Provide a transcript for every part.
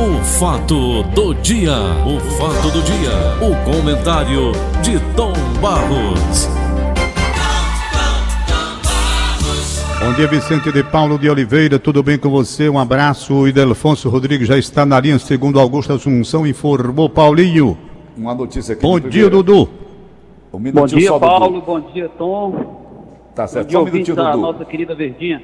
O fato do dia, o fato do dia, o comentário de Tom Barros. Bom dia, Vicente de Paulo de Oliveira, tudo bem com você? Um abraço. O Idelfonso Rodrigues já está na linha, segundo Augusto Assunção, informou Paulinho. Uma notícia aqui. Bom dia, Dudu. Um Bom dia, só, Paulo. Dudu. Bom dia, Tom. Tá Bom certo, dia, só um minutinho, Dudu. nossa querida Verdinha.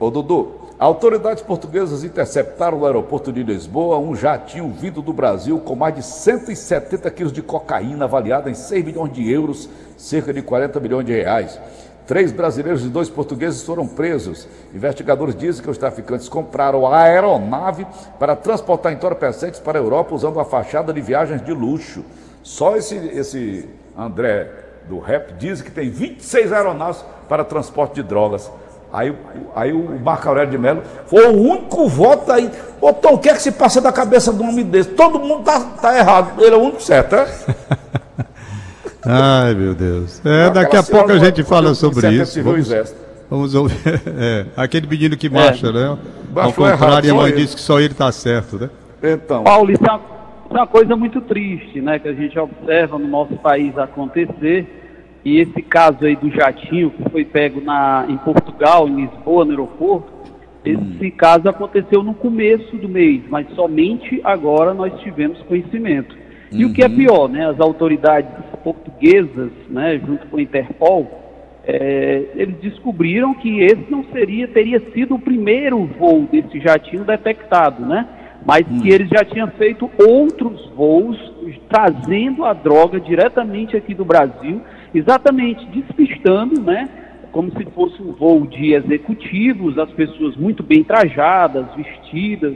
Ô, Dudu, autoridades portuguesas interceptaram no aeroporto de Lisboa um jatinho vindo do Brasil com mais de 170 quilos de cocaína avaliada em 6 milhões de euros, cerca de 40 milhões de reais. Três brasileiros e dois portugueses foram presos. Investigadores dizem que os traficantes compraram a aeronave para transportar entorpecentes para a Europa usando a fachada de viagens de luxo. Só esse, esse André do rap diz que tem 26 aeronaves para transporte de drogas. Aí, o- aí o Marco Aurélio de Mello foi o único voto aí. Ô Tom, o que é que se passa da cabeça de um homem desse? Todo mundo tá, tá errado. Ele é o único certo, é? Ai, meu Deus. É, daqui a pouco a gente fala sobre isso. Vamos, vamos ouvir. É, aquele menino que marcha, né? Ao contrário, errado, a mãe ele. disse que só ele está certo, né? Então, Paulo, isso é, uma, isso é uma coisa muito triste, né? Que a gente observa no nosso país acontecer. E esse caso aí do jatinho que foi pego na, em Portugal, em Lisboa, no aeroporto, esse caso aconteceu no começo do mês, mas somente agora nós tivemos conhecimento. E o que é pior, né? As autoridades portuguesas, né, junto com a Interpol, é, eles descobriram que esse não seria, teria sido o primeiro voo desse jatinho detectado, né? Mas que eles já tinham feito outros voos trazendo a droga diretamente aqui do Brasil, exatamente despistando, né? Como se fosse um voo de executivos, as pessoas muito bem trajadas, vestidas,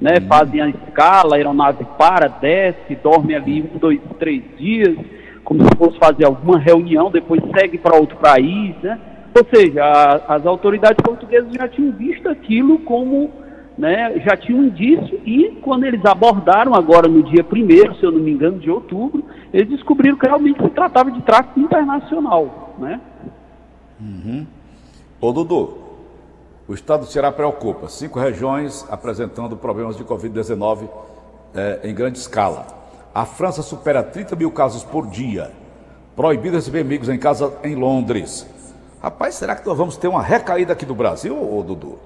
né? Fazem a escala, a aeronave para, desce, dorme ali um, dois, três dias, como se fosse fazer alguma reunião, depois segue para outro país, né? Ou seja, a- as autoridades portuguesas já tinham visto aquilo como, né, já tinham um indício e quando eles abordaram agora no dia 1 se eu não me engano, de outubro, eles descobriram que realmente se tratava de tráfico internacional, né? ô Dudu, o estado do Ceará preocupa. Cinco regiões apresentando problemas de Covid-19 eh, em grande escala. A França supera 30 mil casos por dia. Proibido receber amigos em casa em Londres. Rapaz, será que nós vamos ter uma recaída aqui do Brasil, ô Dudu?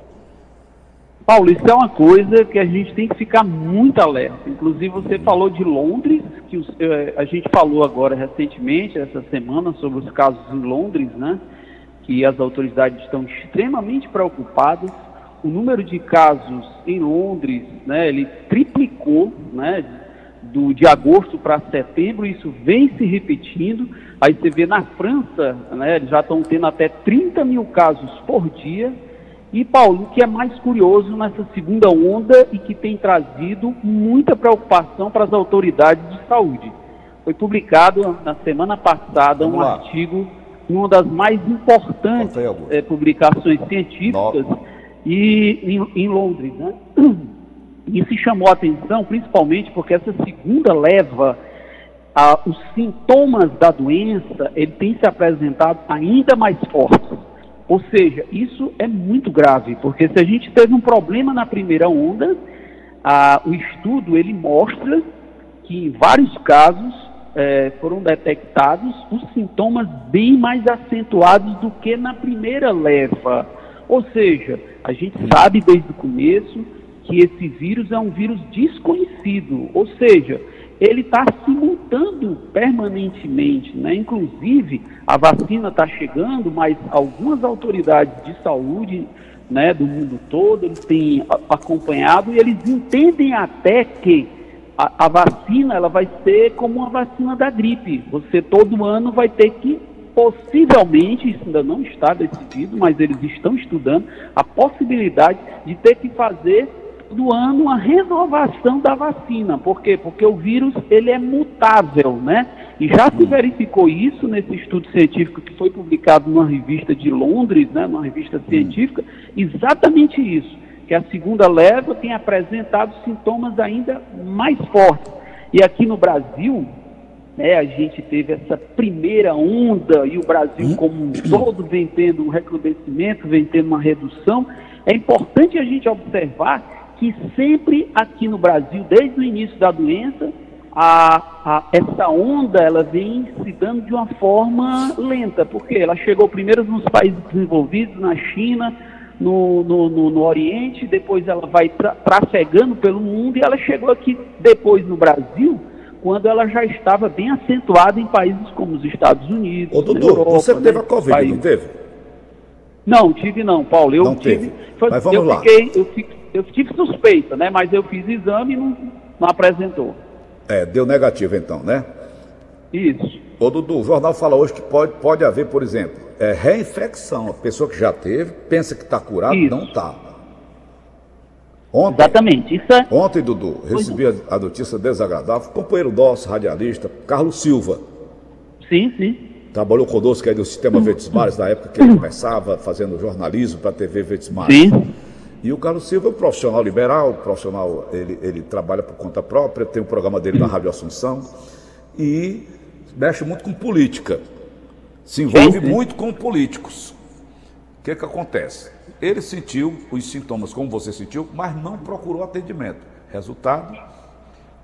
Paulo, isso é uma coisa que a gente tem que ficar muito alerta. Inclusive, você falou de Londres, que os- eh, a gente falou agora recentemente, essa semana, sobre os casos em Londres, né? Que as autoridades estão extremamente preocupadas. O número de casos em Londres, né? Ele triplicou, né? Do, de agosto para setembro, isso vem se repetindo. Aí você vê na França, né? Já estão tendo até 30 mil casos por dia. E, Paulo, o que é mais curioso nessa segunda onda e que tem trazido muita preocupação para as autoridades de saúde. Foi publicado na semana passada Vamos um lá. artigo em uma das mais importantes eh, publicações científicas e em, em Londres, né? E se chamou a atenção principalmente porque essa segunda leva a- os sintomas da doença ele tem se apresentado ainda mais fortes. Ou seja, isso é muito grave, porque se a gente teve um problema na primeira onda, o estudo ele mostra que em vários casos eh, foram detectados os sintomas bem mais acentuados do que na primeira leva. Ou seja, a gente sabe desde o começo que esse vírus é um vírus desconhecido, ou seja, ele está se mutando permanentemente, né? Inclusive, a vacina está chegando, mas algumas autoridades de saúde, né, do mundo todo, eles têm acompanhado e eles entendem até que a, a vacina ela vai ser como uma vacina da gripe. Você todo ano vai ter que possivelmente, isso ainda não está decidido, mas eles estão estudando a possibilidade de ter que fazer do ano uma renovação da vacina. Por quê? Porque o vírus ele é mutável, né? E já se verificou isso nesse estudo científico que foi publicado numa revista de Londres, né, numa revista científica, exatamente isso, que a segunda leva tem apresentado sintomas ainda mais fortes. E aqui no Brasil, né, a gente teve essa primeira onda e o Brasil como um todo vem tendo um recrudescimento, vem tendo uma redução. É importante a gente observar que sempre aqui no Brasil, desde o início da doença, a, a, essa onda ela vem se dando de uma forma lenta, porque ela chegou primeiro nos países desenvolvidos, na China, no, no, no, no Oriente, depois ela vai tra trafegando pelo mundo e ela chegou aqui depois no Brasil, quando ela já estava bem acentuada em países como os Estados Unidos. Ô, Dudu, Europa, você né, teve a Covid, países. não teve? Não, tive não, Paulo. Eu não tive. Foi, Mas vamos eu lá. Fiquei, eu, fiquei, eu tive suspeita, né? Mas eu fiz exame e não, não apresentou. É, deu negativo então, né? Isso. Ô Dudu, o jornal fala hoje que pode, pode haver, por exemplo, é, reinfecção. A pessoa que já teve, pensa que está curado, Isso. não está. Ontem, Exatamente. Isso é... Ontem, Dudu, recebi a, a, notícia desagradável. Companheiro nosso, radialista, Carlos Silva. Sim, sim. Trabalhou conosco aí no Sistema Verdes Mares, na época que ele começava fazendo jornalismo para a TV Verdes Mares. Sim. E o Carlos Silva é um profissional liberal, profissional, ele, ele trabalha por conta própria, tem o um programa dele na Rádio Assunção e mexe muito com política. Se envolve muito com políticos. O que, que acontece? Ele sentiu os sintomas como você sentiu, mas não procurou atendimento. Resultado,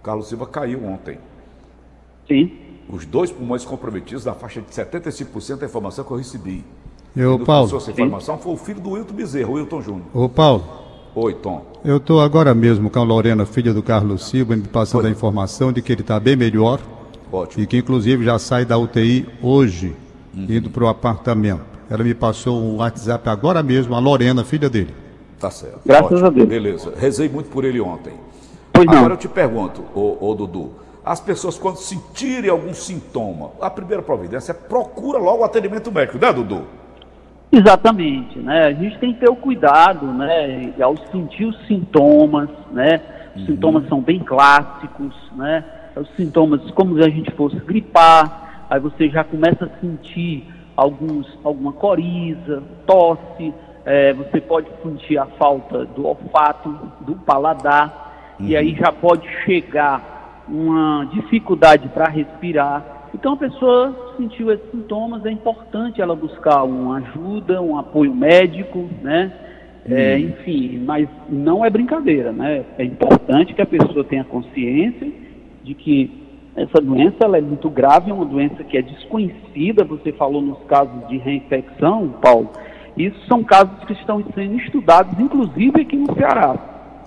Carlos Silva caiu ontem. Sim. Os dois pulmões comprometidos, na faixa de 75% da informação que eu recebi. Eu, Paulo. essa informação foi o filho do Wilton Bezerra, o Wilton Júnior. Ô, Paulo. Oi, Tom. Eu estou agora mesmo com a Lorena, filha do Carlos Silva, me passando Oi. a informação de que ele está bem melhor. Ótimo. E que inclusive já sai da UTI hoje, uhum. indo para o apartamento. Ela me passou um WhatsApp agora mesmo, a Lorena, filha dele. Tá certo. Graças Ótimo. a Deus. Beleza. Rezei muito por ele ontem. Pois agora não. eu te pergunto, ô, ô Dudu, as pessoas quando sentirem algum sintoma, a primeira providência é procura logo o atendimento médico, né, Dudu? Exatamente, né? A gente tem que ter o cuidado, né? Ao sentir os sintomas, né? Os uhum. sintomas são bem clássicos, né? Os sintomas como se a gente fosse gripar, aí você já começa a sentir alguns, alguma coriza, tosse, é, você pode sentir a falta do olfato, do paladar, uhum. e aí já pode chegar uma dificuldade para respirar, então, a pessoa sentiu esses sintomas, é importante ela buscar uma ajuda, um apoio médico, né? É, enfim, mas não é brincadeira, né? É importante que a pessoa tenha consciência de que essa doença ela é muito grave, é uma doença que é desconhecida. Você falou nos casos de reinfecção, Paulo. Isso são casos que estão sendo estudados, inclusive aqui no Ceará.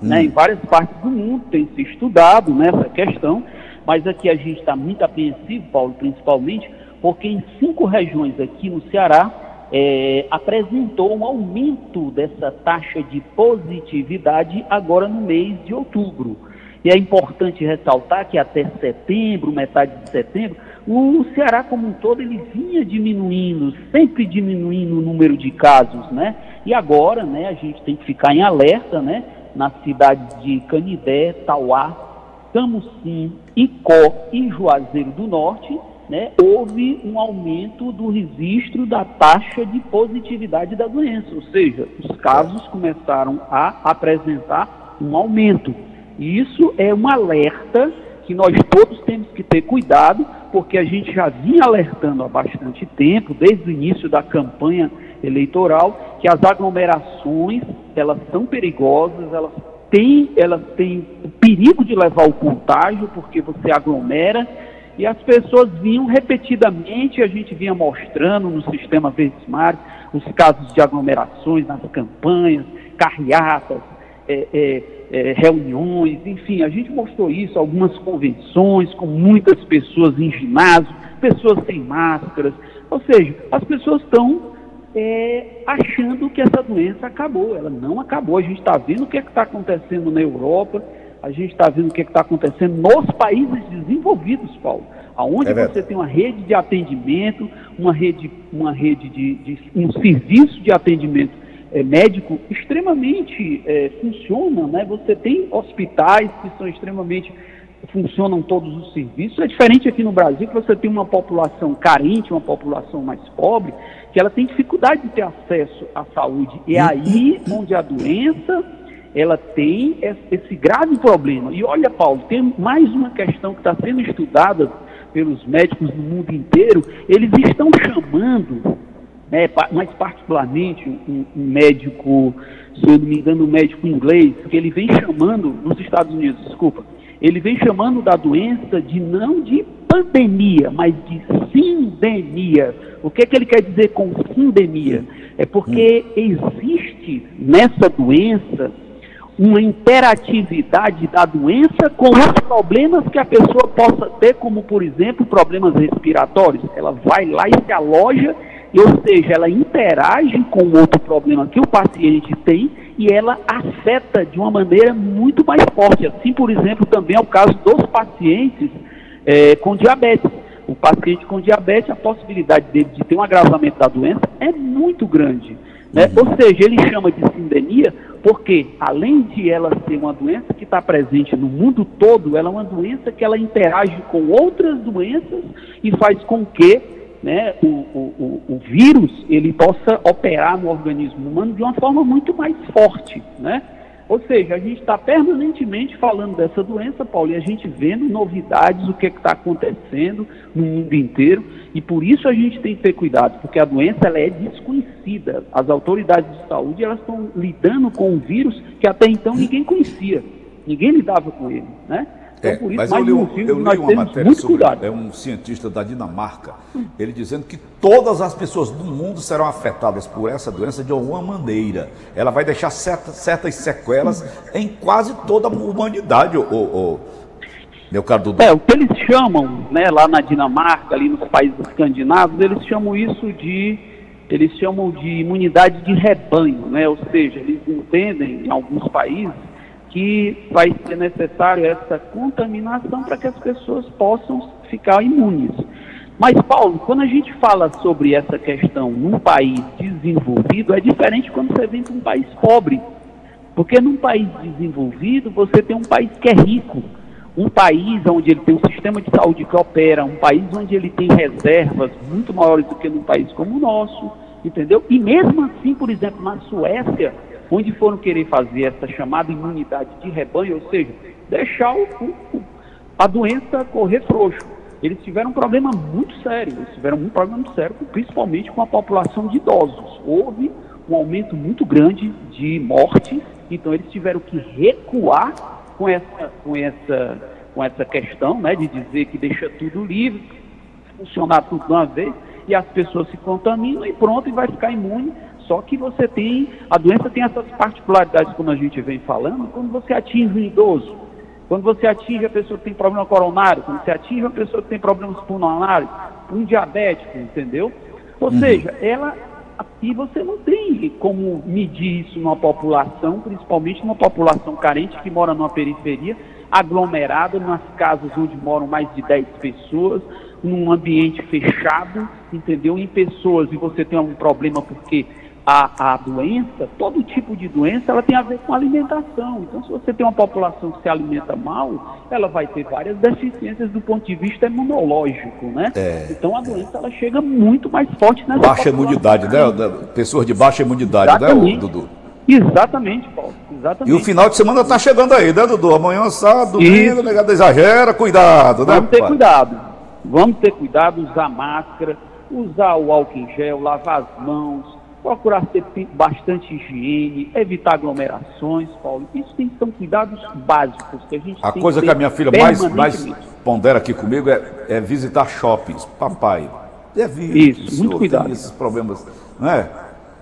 Né? Em várias partes do mundo tem se estudado nessa né, questão mas aqui a gente está muito apreensivo, Paulo, principalmente, porque em cinco regiões aqui no Ceará é, apresentou um aumento dessa taxa de positividade agora no mês de outubro. E é importante ressaltar que até setembro, metade de setembro, o Ceará como um todo ele vinha diminuindo, sempre diminuindo o número de casos, né? E agora, né, a gente tem que ficar em alerta, né? Nas cidades de Canidé, Tauá, Camusim, Icó e Juazeiro do Norte, né, houve um aumento do registro da taxa de positividade da doença, ou seja, os casos começaram a apresentar um aumento. Isso é um alerta que nós todos temos que ter cuidado, porque a gente já vinha alertando há bastante tempo, desde o início da campanha eleitoral, que as aglomerações, elas são perigosas, elas tem, ela tem o perigo de levar o contágio, porque você aglomera, e as pessoas vinham repetidamente, a gente vinha mostrando no sistema Verdes Mares os casos de aglomerações nas campanhas, carreatas, é, é, é, reuniões, enfim, a gente mostrou isso, algumas convenções com muitas pessoas em ginásio, pessoas sem máscaras, ou seja, as pessoas estão é, achando que essa doença acabou. Ela não acabou. A gente está vendo o que é está acontecendo na Europa, a gente está vendo o que é está acontecendo nos países desenvolvidos, Paulo. Aonde é você tem uma rede de atendimento, uma rede, uma rede de, de um serviço de atendimento é, médico extremamente é, funciona, né? Você tem hospitais que são extremamente funcionam todos os serviços. É diferente aqui no Brasil, que você tem uma população carente, uma população mais pobre, que ela tem dificuldade de ter acesso à saúde. E é aí onde a doença ela tem esse grave problema. E olha, Paulo, tem mais uma questão que está sendo estudada pelos médicos no mundo inteiro. Eles estão chamando né, mais particularmente um, um, médico, se eu não me engano, um médico inglês, que ele vem chamando, nos Estados Unidos, desculpa, ele vem chamando da doença de não de pandemia, mas de sindemia. O que, é que ele quer dizer com sindemia? É porque existe nessa doença uma interatividade da doença com os problemas que a pessoa possa ter, como por exemplo problemas respiratórios. Ela vai lá e se aloja, ou seja, ela interage com outro problema que o paciente tem e ela afeta de uma maneira muito mais forte. Assim, por exemplo, também é o caso dos pacientes é, com diabetes. O paciente com diabetes, a possibilidade dele de ter um agravamento da doença é muito grande. Né? Uhum. Ou seja, ele chama de sindemia porque, além de ela ser uma doença que está presente no mundo todo, ela é uma doença que ela interage com outras doenças e faz com que né, o, o, o, vírus ele possa operar no organismo humano de uma forma muito mais forte. Né? Ou seja, a gente está permanentemente falando dessa doença, Paulo, e a gente vendo novidades, o que é está acontecendo no mundo inteiro, e por isso a gente tem que ter cuidado, porque a doença ela é desconhecida. As autoridades de saúde elas estão lidando com um vírus que até então ninguém conhecia, ninguém lidava com ele, né? Então, é, mas eu li, um, eu li uma matéria sobre é um cientista da Dinamarca, ele dizendo que todas as pessoas do mundo serão afetadas por essa doença de alguma maneira. Ela vai deixar certas, certas sequelas em quase toda a humanidade, o, o, meu caro Dudu. É, o que eles chamam, né, lá na Dinamarca, ali nos países escandinavos, eles chamam isso de eles chamam de imunidade de rebanho, né? Ou seja, eles entendem em alguns países que vai ser necessário essa contaminação para que as pessoas possam ficar imunes. Mas, Paulo, quando a gente fala sobre essa questão num país desenvolvido, é diferente quando você vem para um país pobre. Porque num país desenvolvido, você tem um país que é rico, um país onde ele tem um sistema de saúde que opera, um país onde ele tem reservas muito maiores do que num país como o nosso, entendeu? E mesmo assim, por exemplo, na Suécia, onde foram querer fazer essa chamada imunidade de rebanho, ou seja, deixar o, o, a doença correr frouxo. Eles tiveram um problema muito sério, eles tiveram um problema muito sério, principalmente com a população de idosos. Houve um aumento muito grande de mortes, então eles tiveram que recuar com essa, com essa, com essa questão, né, de dizer que deixa tudo livre, funcionar tudo de uma vez, e as pessoas se contaminam e pronto, e vai ficar imune só que você tem, a doença tem essas particularidades, como a gente vem falando, quando você atinge um idoso, quando você atinge a pessoa que tem problema coronário, quando você atinge a pessoa que tem problemas pulmonares, um diabético, entendeu? Ou uhum. seja, ela e você não tem como medir isso numa população, principalmente numa população carente que mora numa periferia, aglomerada, nas casas onde moram mais de 10 pessoas, num ambiente fechado, entendeu? Em pessoas, e você tem algum problema porque a, a doença, todo tipo de doença, ela tem a ver com alimentação. Então, se você tem uma população que se alimenta mal, ela vai ter várias deficiências do ponto de vista imunológico, né? É, então, a doença, ela chega muito mais forte nessa Baixa imunidade, né? Pessoas de baixa imunidade, né, Exatamente. né, Dudu? Exatamente, Paulo. Exatamente. E o final de semana está chegando aí, né, Dudu? Amanhã, sábado, domingo, negado exagera, cuidado, né? Vamos ter pai? cuidado. Vamos ter cuidado, usar máscara, usar o álcool em gel, lavar as mãos, procurar ter bastante higiene, evitar aglomerações, Paulo. Isso tem, são cuidados básicos que a gente A coisa que, que a minha filha mais, mais pondera aqui comigo é, é visitar shoppings. Papai, evite, Isso, muito cuidado. esses problemas, não é?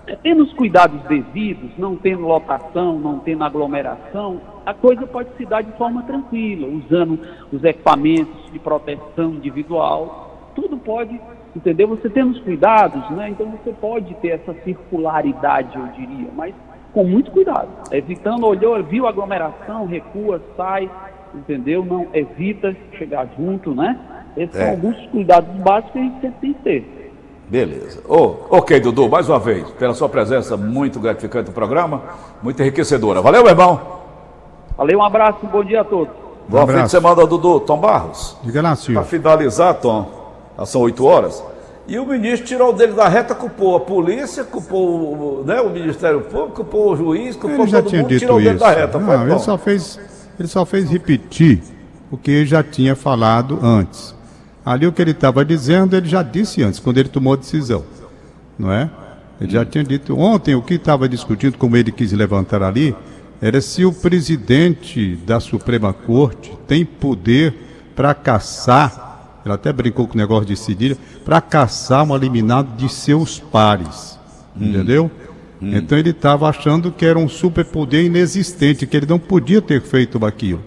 é? Tendo os cuidados devidos, não tendo lotação, não tendo aglomeração, a coisa pode se dar de forma tranquila, usando os equipamentos de proteção individual, tudo pode entendeu? Você tendo os cuidados, né? Então você pode ter essa circularidade, eu diria, mas com muito cuidado, evitando, olhou, viu aglomeração, recua, sai, entendeu? Não evita chegar junto, né? Esses é. são alguns cuidados básicos que a gente sempre tem que ter. Beleza. Oh, ok, Dudu, mais uma vez, pela sua presença muito gratificante no programa, muito enriquecedora. Valeu, meu irmão. Valeu, um abraço, um bom dia a todos. Boa um fim de semana, Dudu. Tom Barros. Diga lá, senhor. Para finalizar, Tom, são oito horas. E o ministro tirou dele da reta, culpou a polícia, culpou né, o Ministério Público, culpou o juiz, culpou ele já todo tinha mundo, dito tirou isso. dele da reta. Não, ele só, fez, ele só fez repetir o que ele já tinha falado antes. Ali o que ele estava dizendo, ele já disse antes, quando ele tomou a decisão. não é? Ele já tinha dito ontem, o que estava discutindo, como ele quis levantar ali, era se o presidente da Suprema Corte tem poder para caçar, ele até brincou com o negócio de cedilha, para caçar um eliminado de seus pares. Hum. Entendeu? Hum. Então ele estava achando que era um superpoder inexistente, que ele não podia ter feito aquilo.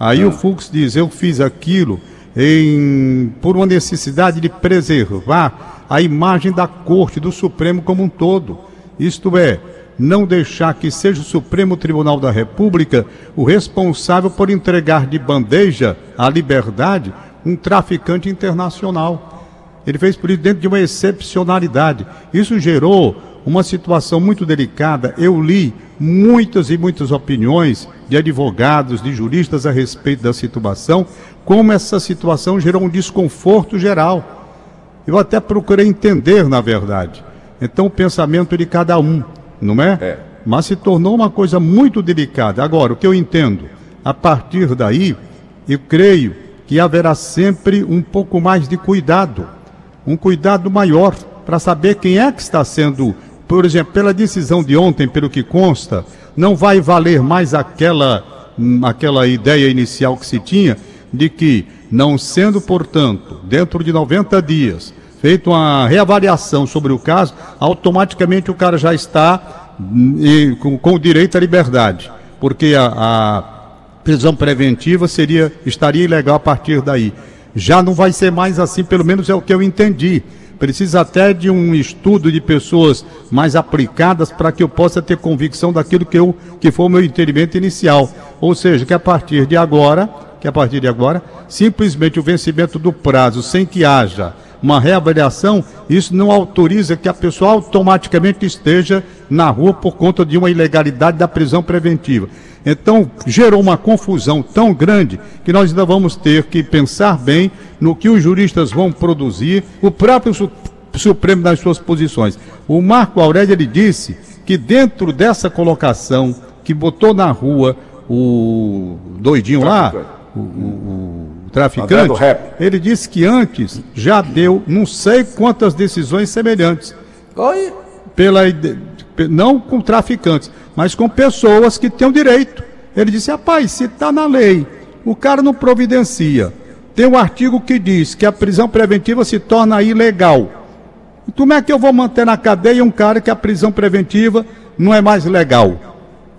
Aí ah. o Fux diz: Eu fiz aquilo em, por uma necessidade de preservar a imagem da Corte, do Supremo como um todo. Isto é, não deixar que seja o Supremo Tribunal da República o responsável por entregar de bandeja à liberdade um traficante internacional. Ele fez por isso dentro de uma excepcionalidade. Isso gerou uma situação muito delicada. Eu li muitas e muitas opiniões de advogados, de juristas a respeito da situação, como essa situação gerou um desconforto geral. Eu até procurei entender, na verdade. Então, o pensamento de cada um, não é? é? Mas se tornou uma coisa muito delicada. Agora, o que eu entendo, a partir daí, eu creio que haverá sempre um pouco mais de cuidado, um cuidado maior para saber quem é que está sendo por exemplo, pela decisão de ontem, pelo que consta, não vai valer mais aquela, aquela ideia inicial que se tinha de que, não sendo, portanto, dentro de 90 dias, feita uma reavaliação sobre o caso, automaticamente o cara já está hum, com, com direito à liberdade, porque a, a prisão preventiva seria estaria ilegal a partir daí. Já não vai ser mais assim, pelo menos é o que eu entendi precisa até de um estudo de pessoas mais aplicadas para que eu possa ter convicção daquilo que, eu, que foi o meu entendimento inicial. Ou seja, que a partir de agora, que a partir de agora, simplesmente o vencimento do prazo sem que haja uma reavaliação, isso não autoriza que a pessoa automaticamente esteja na rua por conta de uma ilegalidade da prisão preventiva. Então, gerou uma confusão tão grande que nós ainda vamos ter que pensar bem no que os juristas vão produzir, o próprio Supremo nas suas posições. O Marco Aurélio ele disse que dentro dessa colocação que botou na rua o doidinho lá, o, o, o traficante, ele disse que antes já deu não sei quantas decisões semelhantes. Oi? Pela, não com traficantes, mas com pessoas que têm o direito. Ele disse: rapaz, se está na lei, o cara não providencia. Tem um artigo que diz que a prisão preventiva se torna ilegal. Como é que eu vou manter na cadeia um cara que a prisão preventiva não é mais legal?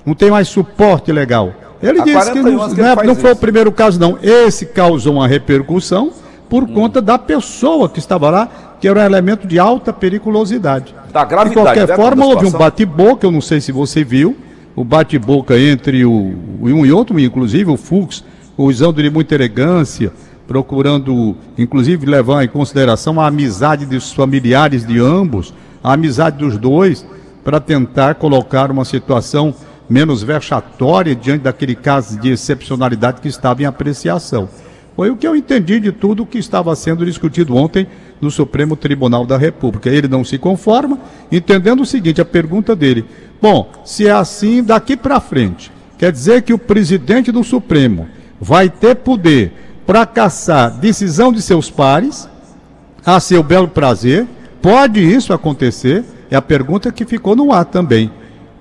Não tem mais suporte legal? Ele Há disse que não, que não, é, não foi o primeiro caso, não. Esse causou uma repercussão por hum. conta da pessoa que estava lá, que era um elemento de alta periculosidade. Da gravidade. De qualquer né, forma, houve um bate-boca, eu não sei se você viu, o bate-boca entre o, um e outro, inclusive o Fux, usando de muita elegância, procurando, inclusive, levar em consideração a amizade dos familiares de ambos, a amizade dos dois, para tentar colocar uma situação menos vexatória diante daquele caso de excepcionalidade que estava em apreciação. Foi o que eu entendi de tudo que estava sendo discutido ontem no Supremo Tribunal da República. Ele não se conforma, entendendo o seguinte: a pergunta dele. Bom, se é assim, daqui para frente, quer dizer que o presidente do Supremo vai ter poder para caçar decisão de seus pares, a seu belo prazer. Pode isso acontecer? É a pergunta que ficou no ar também.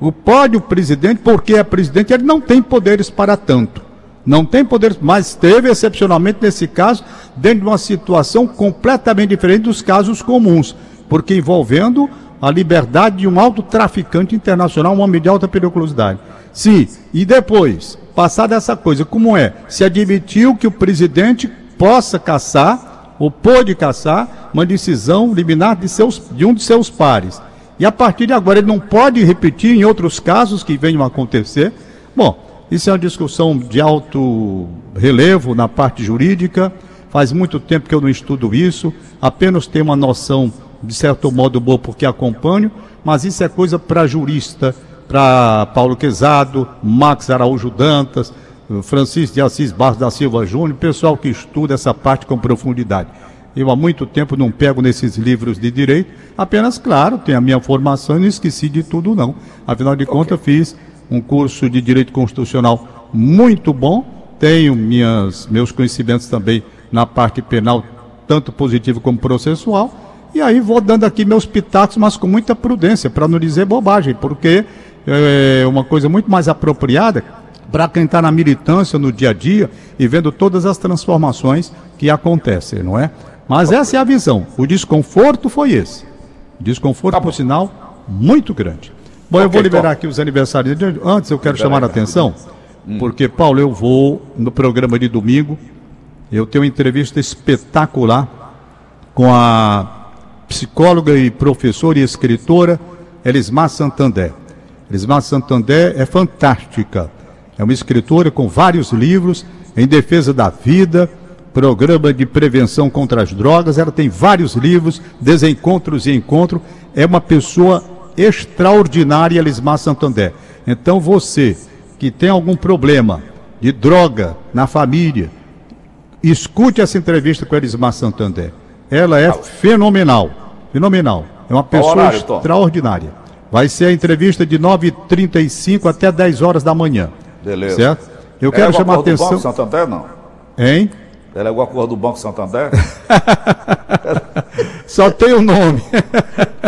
O pode o presidente, porque é presidente, ele não tem poderes para tanto. Não tem poder, mas teve excepcionalmente nesse caso, dentro de uma situação completamente diferente dos casos comuns, porque envolvendo a liberdade de um alto traficante internacional, um homem de alta periculosidade. Sim, e depois, passada essa coisa, como é? Se admitiu que o presidente possa caçar, ou pôde caçar, uma decisão liminar de, seus, de um de seus pares. E a partir de agora ele não pode repetir em outros casos que venham a acontecer. Bom, isso é uma discussão de alto relevo na parte jurídica. Faz muito tempo que eu não estudo isso, apenas tenho uma noção, de certo modo, boa porque acompanho, mas isso é coisa para jurista, para Paulo Quezado, Max Araújo Dantas, Francisco de Assis Barros da Silva Júnior, pessoal que estuda essa parte com profundidade. Eu há muito tempo não pego nesses livros de direito, apenas, claro, tenho a minha formação e não esqueci de tudo, não. Afinal de okay. contas, fiz um curso de direito constitucional muito bom. Tenho minhas, meus conhecimentos também na parte penal, tanto positivo como processual. E aí vou dando aqui meus pitacos, mas com muita prudência, para não dizer bobagem, porque é uma coisa muito mais apropriada para quem está na militância no dia a dia e vendo todas as transformações que acontecem, não é? Mas essa é a visão. O desconforto foi esse. Desconforto, tá por sinal, muito grande. Bom, okay, eu vou liberar aqui os aniversários. Antes eu quero chamar a atenção, hum. porque, Paulo, eu vou no programa de domingo, eu tenho uma entrevista espetacular com a psicóloga e professora e escritora Elismar Santander. Elismar Santander é fantástica. É uma escritora com vários livros em defesa da vida, programa de prevenção contra as drogas. Ela tem vários livros, desencontros e encontro. É uma pessoa extraordinária, Elismar Santander. Então você que tem algum problema de droga na família, escute essa entrevista com Elismar Santander. Ela é fenomenal, fenomenal. É uma pessoa horário, extraordinária. Vai ser a entrevista de 9h35 até 10 horas da manhã. Beleza. Certo? Eu é quero chamar a atenção. Do Banco Santander, não? Hein? Ela é alguma coisa do Banco Santander? Só tem o nome.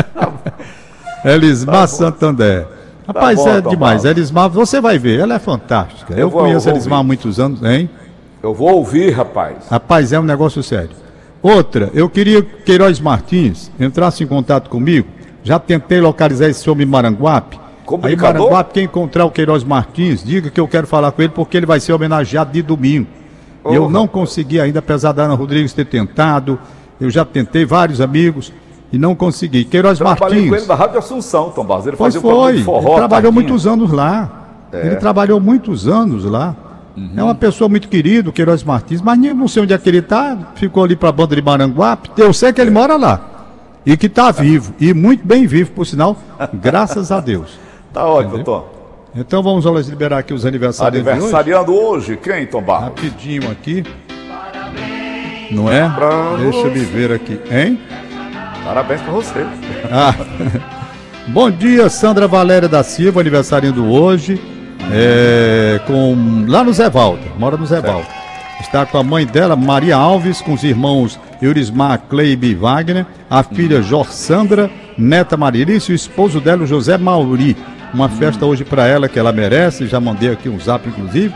Elismar tá Santander. Rapaz, tá bom, é tá demais. Elismar, você vai ver, ela é fantástica. Eu, eu vou, conheço eu Elismar há muitos anos, hein? Eu vou ouvir, rapaz. Rapaz, é um negócio sério. Outra, eu queria que Queiroz Martins entrasse em contato comigo já tentei localizar esse homem em Maranguape. Aí Maranguape, quem encontrar o Queiroz Martins, diga que eu quero falar com ele porque ele vai ser homenageado de domingo. Oh, eu não consegui ainda, apesar da Ana Rodrigues ter tentado. Eu já tentei vários amigos e não consegui. Queiroz eu Martins. com ele da Rádio Assunção, Tom Barros. Ele pois foi. Um forró, ele trabalhou muitos anos lá. É. Ele trabalhou muitos anos lá. Uhum. É uma pessoa muito querida, Queiroz Martins, mas não sei onde é que ele está. Ficou ali para a banda de Maranguape. Eu sei que ele mora lá e que está vivo, e muito bem vivo, por sinal, graças a Deus. Tá ótimo, Tom. Então vamos liberar aqui os aniversários Aniversariando hoje. hoje, quem, Tom Barros? Rapidinho aqui. Não é? Pra Deixa eu me ver aqui, hein? Parabéns para você. Ah. Bom dia, Sandra Valéria da Silva, aniversariando hoje. É, com, lá no Zé Valdo, mora no Zé Valdo. Está com a mãe dela, Maria Alves, com os irmãos Eurismar Kleibe Wagner, a filha Jorsandra, neta Marilice e o esposo dela, José Mauri. Uma festa hoje para ela que ela merece, já mandei aqui um zap inclusive.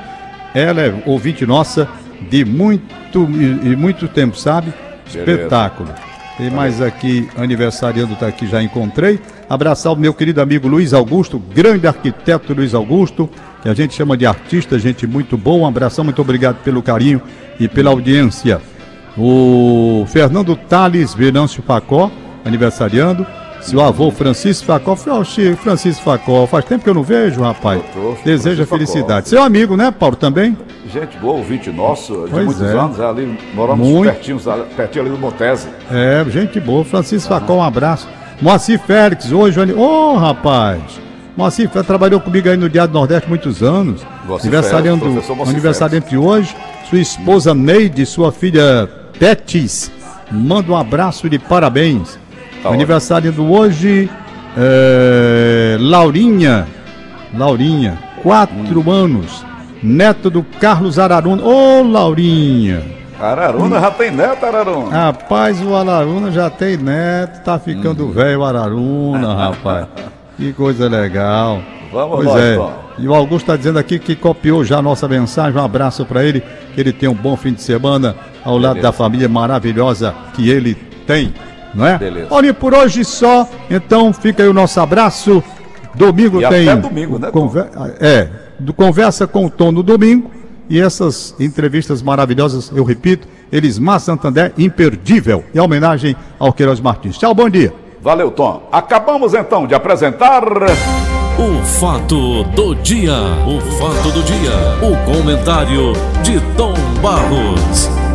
Ela é ouvinte nossa de muito e muito tempo, sabe? Espetáculo. Tem mais aqui, aniversariando, tá aqui, já encontrei. Abraçar o meu querido amigo Luiz Augusto, grande arquiteto Luiz Augusto, que a gente chama de artista, gente muito boa. Um abração, muito obrigado pelo carinho e pela audiência. O Fernando Tales Venâncio Facó, aniversariando. Seu avô Francisco Facó. Oh, Francisco Facó, faz tempo que eu não vejo, rapaz. Deseja felicidade. Seu amigo, né, Paulo, também? Gente boa, ouvinte nosso, de pois muitos é. anos, ali, moramos Muito. pertinho, pertinho ali do Montese. É, gente boa. Francisco Facó, um abraço. Moacir Félix, hoje, ô oh, rapaz. Moacir trabalhou comigo aí no Diário do Nordeste muitos anos. aniversariando, aniversário entre hoje. Sua esposa Neide, sua filha Betis. Manda um abraço de parabéns. Tá Aniversário do hoje, é, Laurinha. Laurinha, quatro hum. anos. Neto do Carlos Araruna. Ô, Laurinha. Araruna hum. já tem neto, Araruna? Rapaz, o Araruna já tem neto. Tá ficando hum. velho, Araruna, rapaz. Que coisa legal. Vamos pois lá, é. Então. E o Augusto está dizendo aqui que copiou já a nossa mensagem. Um abraço para ele. Que ele tenha um bom fim de semana ao Beleza. lado da família maravilhosa que ele tem. Não é? Beleza. Olha, por hoje só. Então fica aí o nosso abraço. Domingo e tem. Até domingo, né? Conver... É, do Conversa com o Tom no domingo. E essas entrevistas maravilhosas, eu repito, Elismar Santander, imperdível. Em homenagem ao Queiroz Martins. Tchau, bom dia. Valeu, Tom. Acabamos então de apresentar. O fato do dia. O fato do dia. O comentário de Tom Barros.